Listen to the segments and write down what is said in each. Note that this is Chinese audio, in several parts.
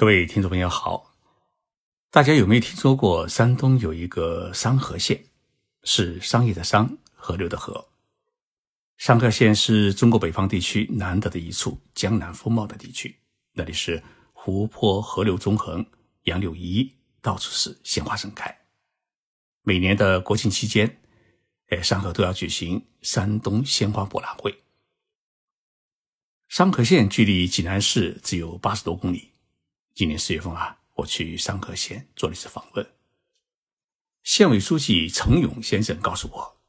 各位听众朋友好，大家有没有听说过山东有一个商河县？是商业的商，河流的河。商河县是中国北方地区难得的一处江南风貌的地区，那里是湖泊、河流纵横，杨柳依依，到处是鲜花盛开。每年的国庆期间，哎，商河都要举行山东鲜花博览会。商河县距离济南市只有八十多公里。今年四月份啊，我去商河县做了一次访问。县委书记程勇先生告诉我，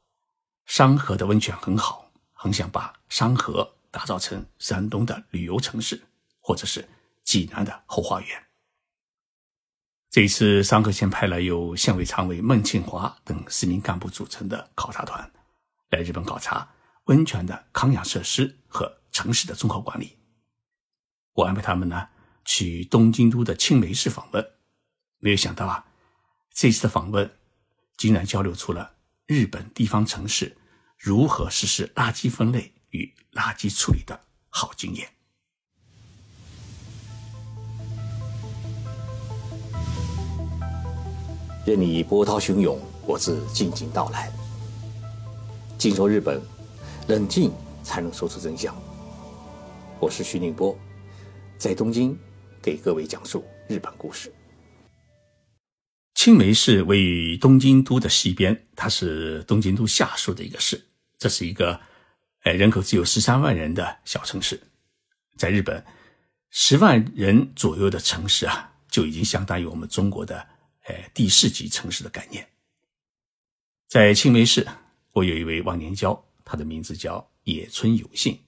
商河的温泉很好，很想把商河打造成山东的旅游城市，或者是济南的后花园。这一次，商河县派了由县委常委孟庆华等四名干部组成的考察团，来日本考察温泉的康养设施和城市的综合管理。我安排他们呢。去东京都的青梅市访问，没有想到啊，这次的访问竟然交流出了日本地方城市如何实施垃圾分类与垃圾处理的好经验。任你波涛汹涌，我自静静到来。静说日本，冷静才能说出真相。我是徐宁波，在东京。给各位讲述日本故事。青梅市位于东京都的西边，它是东京都下属的一个市。这是一个，呃，人口只有十三万人的小城市。在日本，十万人左右的城市啊，就已经相当于我们中国的，呃，第四级城市的概念。在青梅市，我有一位忘年交，他的名字叫野村有幸。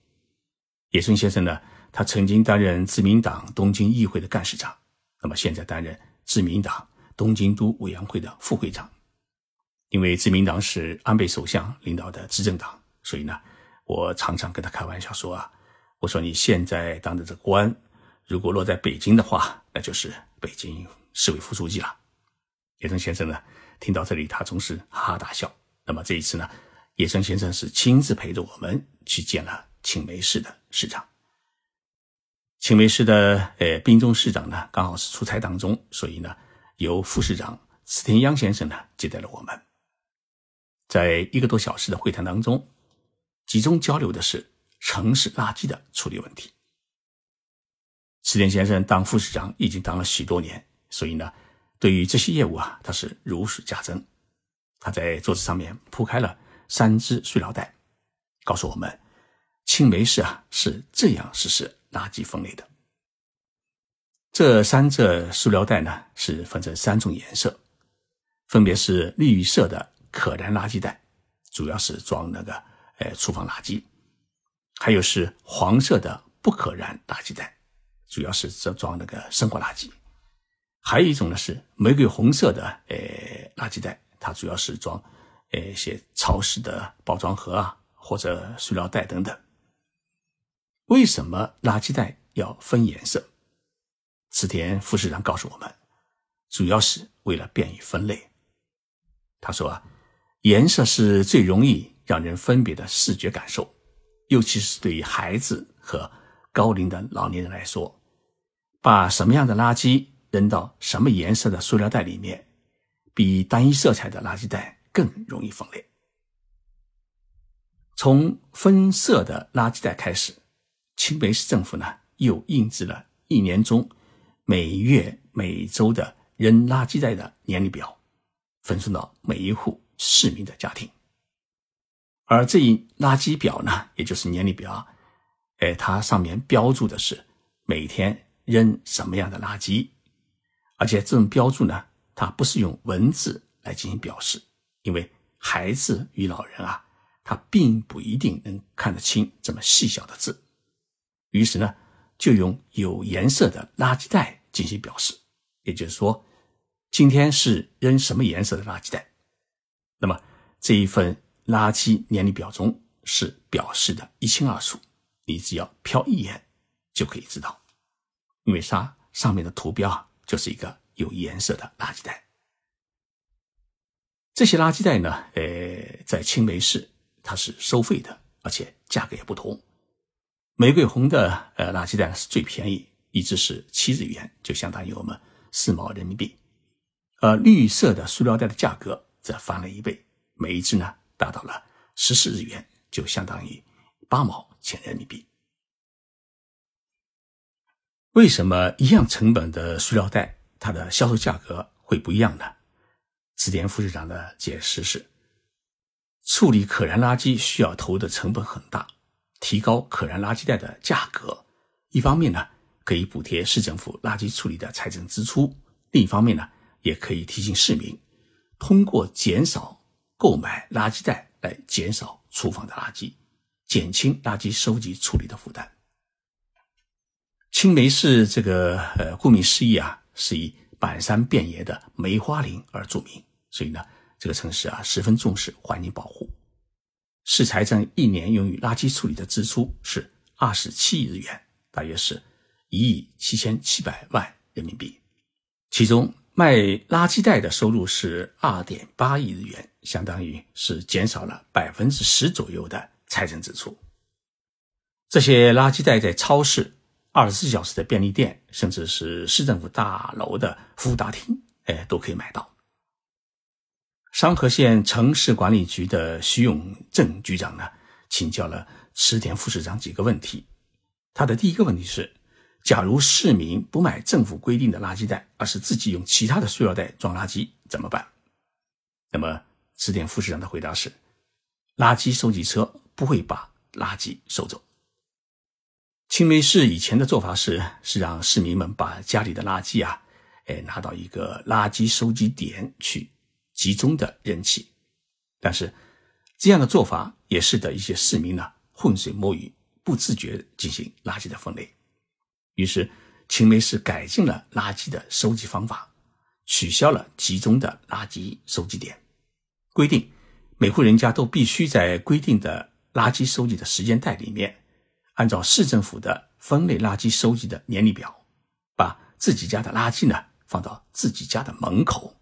野村先生呢？他曾经担任自民党东京议会的干事长，那么现在担任自民党东京都委员会的副会长。因为自民党是安倍首相领导的执政党，所以呢，我常常跟他开玩笑说啊，我说你现在当的这官，如果落在北京的话，那就是北京市委副书记了。野生先生呢，听到这里，他总是哈哈大笑。那么这一次呢，野生先生是亲自陪着我们去见了青梅市的市长。青梅市的呃滨中市长呢，刚好是出差当中，所以呢，由副市长池田央先生呢接待了我们。在一个多小时的会谈当中，集中交流的是城市垃圾的处理问题。池田先生当副市长已经当了许多年，所以呢，对于这些业务啊，他是如数家珍。他在桌子上面铺开了三只塑料袋，告诉我们，青梅市啊是这样实施。垃圾分类的这三只塑料袋呢，是分成三种颜色，分别是绿色的可燃垃圾袋，主要是装那个呃厨房垃圾；还有是黄色的不可燃垃圾袋，主要是装装那个生活垃圾；还有一种呢是玫瑰红色的呃垃圾袋，它主要是装呃一些超市的包装盒啊或者塑料袋等等。为什么垃圾袋要分颜色？池田副市长告诉我们，主要是为了便于分类。他说，颜色是最容易让人分别的视觉感受，尤其是对于孩子和高龄的老年人来说，把什么样的垃圾扔到什么颜色的塑料袋里面，比单一色彩的垃圾袋更容易分类。从分色的垃圾袋开始。青梅市政府呢，又印制了一年中每月每周的扔垃圾袋的年历表，分送到每一户市民的家庭。而这一垃圾表呢，也就是年历表，哎，它上面标注的是每天扔什么样的垃圾，而且这种标注呢，它不是用文字来进行表示，因为孩子与老人啊，他并不一定能看得清这么细小的字。于是呢，就用有颜色的垃圾袋进行表示，也就是说，今天是扔什么颜色的垃圾袋。那么这一份垃圾年历表中是表示的一清二楚，你只要瞟一眼就可以知道，因为它上面的图标啊就是一个有颜色的垃圾袋。这些垃圾袋呢，呃，在青梅市它是收费的，而且价格也不同。玫瑰红的呃垃圾袋是最便宜，一只是七日元，就相当于我们四毛人民币。而绿色的塑料袋的价格则翻了一倍，每一只呢达到了十四日元，就相当于八毛钱人民币。为什么一样成本的塑料袋，它的销售价格会不一样呢？词典副市长的解释是：处理可燃垃圾需要投的成本很大，提高可燃垃圾袋的价格，一方面呢可以补贴市政府垃圾处理的财政支出，另一方面呢也可以提醒市民，通过减少购买垃圾袋来减少厨房的垃圾，减轻垃圾收集处理的负担。青梅市这个呃，顾名思义啊，是以满山遍野的梅花林而著名，所以呢，这个城市啊十分重视环境保护。市财政一年用于垃圾处理的支出是二十七亿日元，大约是一亿七千七百万人民币。其中卖垃圾袋的收入是二点八亿日元，相当于是减少了百分之十左右的财政支出。这些垃圾袋在超市。二十四小时的便利店，甚至是市政府大楼的服务大厅，哎，都可以买到。商河县城市管理局的徐永正局长呢，请教了池田副市长几个问题。他的第一个问题是：假如市民不买政府规定的垃圾袋，而是自己用其他的塑料袋装垃圾，怎么办？那么池田副市长的回答是：垃圾收集车不会把垃圾收走。青梅市以前的做法是，是让市民们把家里的垃圾啊，哎，拿到一个垃圾收集点去集中的人气。但是，这样的做法也使得一些市民呢浑水摸鱼，不自觉进行垃圾的分类。于是，青梅市改进了垃圾的收集方法，取消了集中的垃圾收集点，规定每户人家都必须在规定的垃圾收集的时间带里面。按照市政府的分类垃圾收集的年历表，把自己家的垃圾呢放到自己家的门口，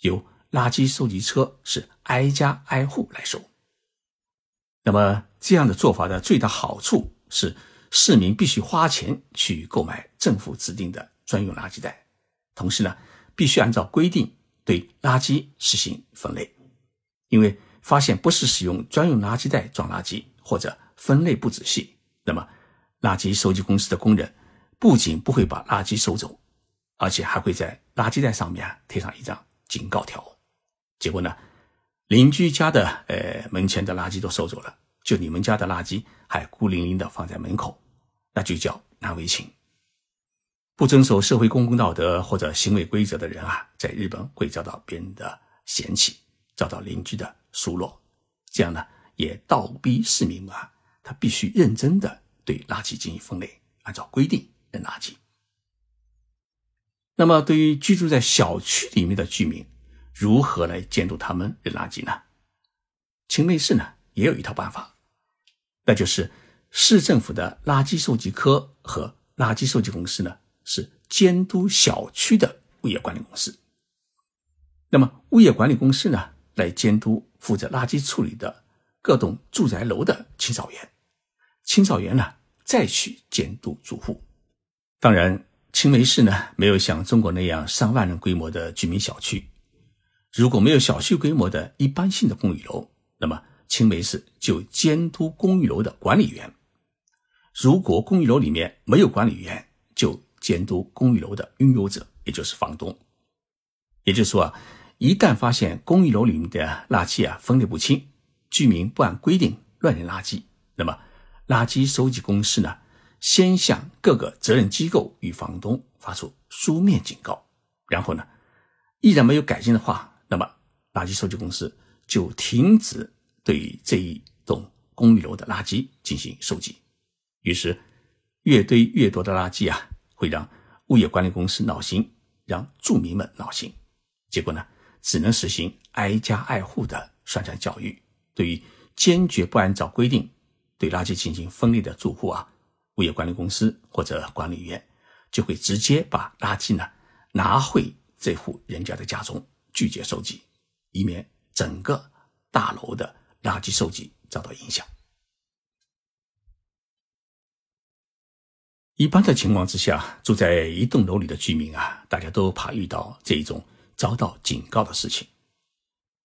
由垃圾收集车是挨家挨户来收。那么这样的做法的最大好处是，市民必须花钱去购买政府指定的专用垃圾袋，同时呢，必须按照规定对垃圾实行分类，因为发现不是使用专用垃圾袋装垃圾或者分类不仔细。那么，垃圾收集公司的工人不仅不会把垃圾收走，而且还会在垃圾袋上面贴上一张警告条。结果呢，邻居家的呃门前的垃圾都收走了，就你们家的垃圾还孤零零的放在门口，那就叫难为情。不遵守社会公共道德或者行为规则的人啊，在日本会遭到别人的嫌弃，遭到邻居的数落，这样呢，也倒逼市民啊。他必须认真的对垃圾进行分类，按照规定扔垃圾。那么，对于居住在小区里面的居民，如何来监督他们扔垃圾呢？青梅市呢也有一套办法，那就是市政府的垃圾收集科和垃圾收集公司呢是监督小区的物业管理公司。那么，物业管理公司呢来监督负责垃圾处理的各栋住宅楼的清扫员。清扫员呢，再去监督住户。当然，青梅市呢没有像中国那样上万人规模的居民小区。如果没有小区规模的一般性的公寓楼，那么青梅市就监督公寓楼的管理员。如果公寓楼里面没有管理员，就监督公寓楼的拥有者，也就是房东。也就是说啊，一旦发现公寓楼里面的垃圾啊分类不清，居民不按规定乱扔垃圾，那么。垃圾收集公司呢，先向各个责任机构与房东发出书面警告，然后呢，依然没有改进的话，垃圾收集公司就停止对这一栋公寓楼的垃圾进行收集。于是，越堆越多的垃圾啊，会让物业管理公司闹心，让住民们闹心。结果呢，只能实行挨家挨户的宣传教育，对于坚决不按照规定。对垃圾进行分类的住户啊，物业管理公司或者管理员就会直接把垃圾呢拿回这户人家的家中，拒绝收集，以免整个大楼的垃圾收集遭到影响。一般的情况之下，住在一栋楼里的居民啊，大家都怕遇到这一种遭到警告的事情，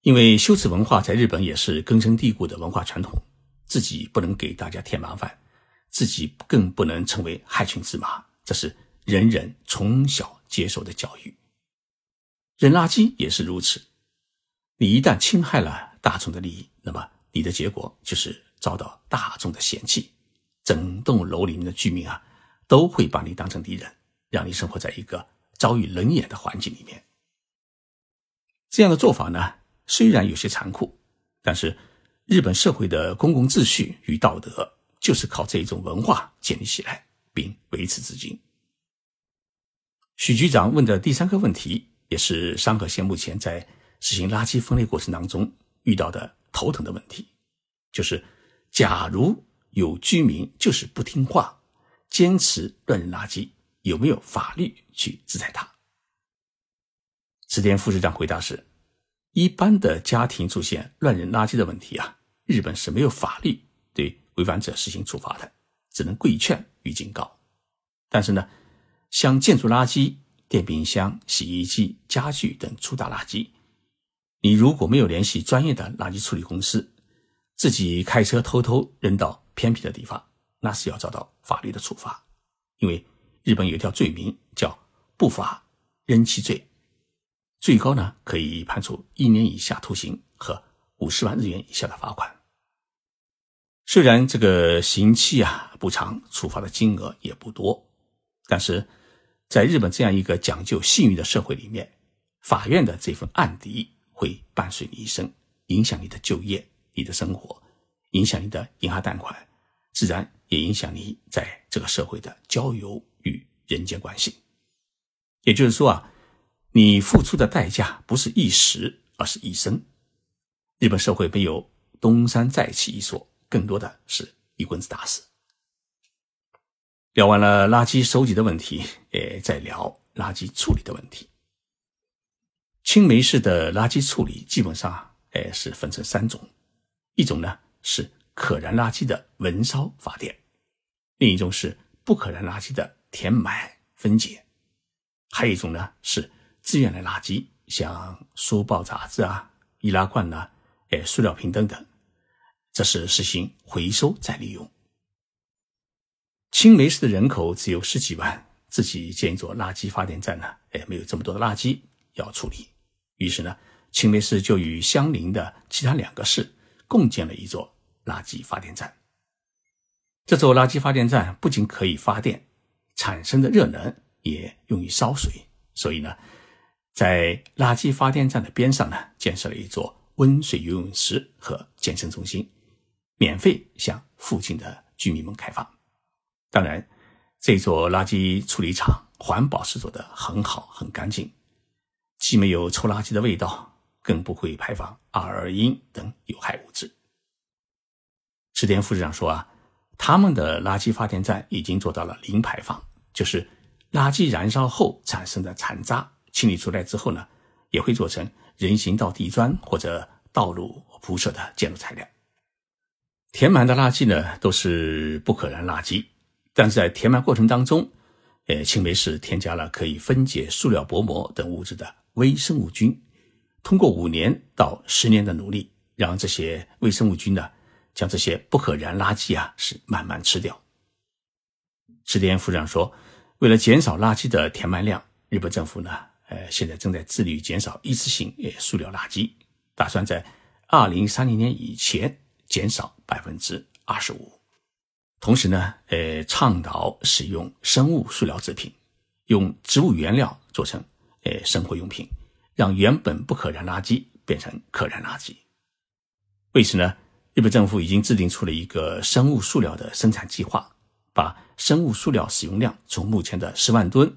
因为羞耻文化在日本也是根深蒂固的文化传统，自己不能给大家添麻烦，自己更不能成为害群之马，这是人人从小接受的教育。扔垃圾也是如此，你一旦侵害了大众的利益，那么你的结果就是遭到大众的嫌弃，整栋楼里面的居民啊。都会把你当成敌人，让你生活在一个遭遇冷眼的环境里面。这样的做法呢，虽然有些残酷，但是日本社会的公共秩序与道德就是靠这一种文化建立起来并维持至今。许局长问的第三个问题，也是山河县目前在实行垃圾分类过程当中遇到的头疼的问题，就是假如有居民就是不听话。坚持乱扔垃圾，有没有法律去制裁他？池田副市长回答是：一般的家庭出现乱扔垃圾的问题啊，日本是没有法律对违反者实行处罚的，只能规劝与警告。但是呢，像建筑垃圾、电冰箱、洗衣机、家具等粗大垃圾，你如果没有联系专业的垃圾处理公司，自己开车偷偷扔到偏僻的地方。那是要遭到法律的处罚，因为日本有一条罪名叫“不法扔弃罪”，最高呢可以判处一年以下徒刑和五十万日元以下的罚款。虽然这个刑期啊不长，处罚的金额也不多，但是在日本这样一个讲究信誉的社会里面，法院的这份案底会伴随你一生，影响你的就业、你的生活，影响你的银行贷款，自然。也影响你在这个社会的交友与人间关系。也就是说啊，你付出的代价不是一时，而是一生。日本社会没有东山再起一说，更多的是一棍子打死。聊完了垃圾收集的问题，也，再聊垃圾处理的问题。青梅市的垃圾处理基本上，诶，是分成三种，一种呢是。可燃垃圾的焚烧发电，另一种是不可燃垃圾的填埋分解，还有一种呢是资源类垃圾，像书报、杂志啊、易拉罐呐、哎、塑料瓶等等，这是实行回收再利用。青梅市的人口只有十几万，自己建一座垃圾发电站呢，哎，没有这么多的垃圾要处理，于是呢，青梅市就与相邻的其他两个市共建了一座。垃圾发电站，这座垃圾发电站不仅可以发电，产生的热能也用于烧水，所以呢，在垃圾发电站的边上呢，建设了一座温水游泳池和健身中心，免费向附近的居民们开放。当然，这座垃圾处理厂环保是做的很好，很干净，既没有臭垃圾的味道，更不会排放二二英等有害物质。池田副市长说：“啊，他们的垃圾发电站已经做到了零排放，就是垃圾燃烧后产生的残渣清理出来之后呢，也会做成人行道地砖或者道路铺设的建筑材料。填满的垃圾呢，都是不可燃垃圾，但是在填满过程当中，呃，青梅市添加了可以分解塑料薄膜等物质的微生物菌。通过五年到十年的努力，让这些微生物菌呢。”将这些不可燃垃圾啊，是慢慢吃掉。池田副长说：“为了减少垃圾的填埋量，日本政府呢，呃，现在正在致力于减少一次性呃塑料垃圾，打算在二零三零年以前减少百分之二十五。同时呢，呃，倡导使用生物塑料制品，用植物原料做成呃生活用品，让原本不可燃垃圾变成可燃垃圾。为此呢。”日本政府已经制定出了一个生物塑料的生产计划，把生物塑料使用量从目前的十万吨，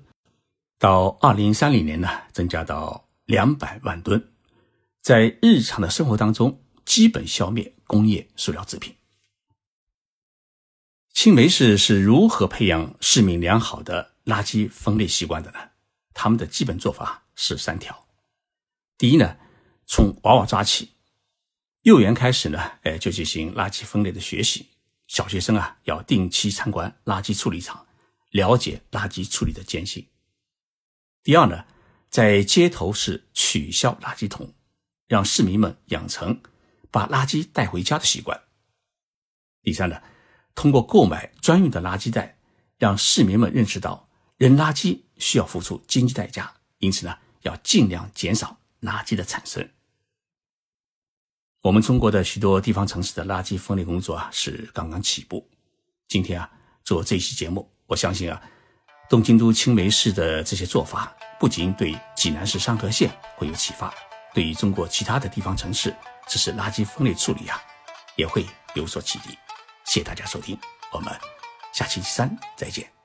到二零三零年呢增加到两百万吨，在日常的生活当中基本消灭工业塑料制品。青梅市是如何培养市民良好的垃圾分类习惯的呢？他们的基本做法是三条：第一呢，从娃娃抓起。幼儿园开始呢，哎，就进行垃圾分类的学习。小学生啊，要定期参观垃圾处理厂，了解垃圾处理的艰辛。第二呢，在街头是取消垃圾桶，让市民们养成把垃圾带回家的习惯。第三呢，通过购买专用的垃圾袋，让市民们认识到扔垃圾需要付出经济代价，因此呢，要尽量减少垃圾的产生。我们中国的许多地方城市的垃圾分类工作啊是刚刚起步。今天啊做这期节目，我相信啊东京都青梅市的这些做法，不仅对济南市商河县会有启发，对于中国其他的地方城市实施垃圾分类处理啊也会有所启迪。谢谢大家收听，我们下期三再见。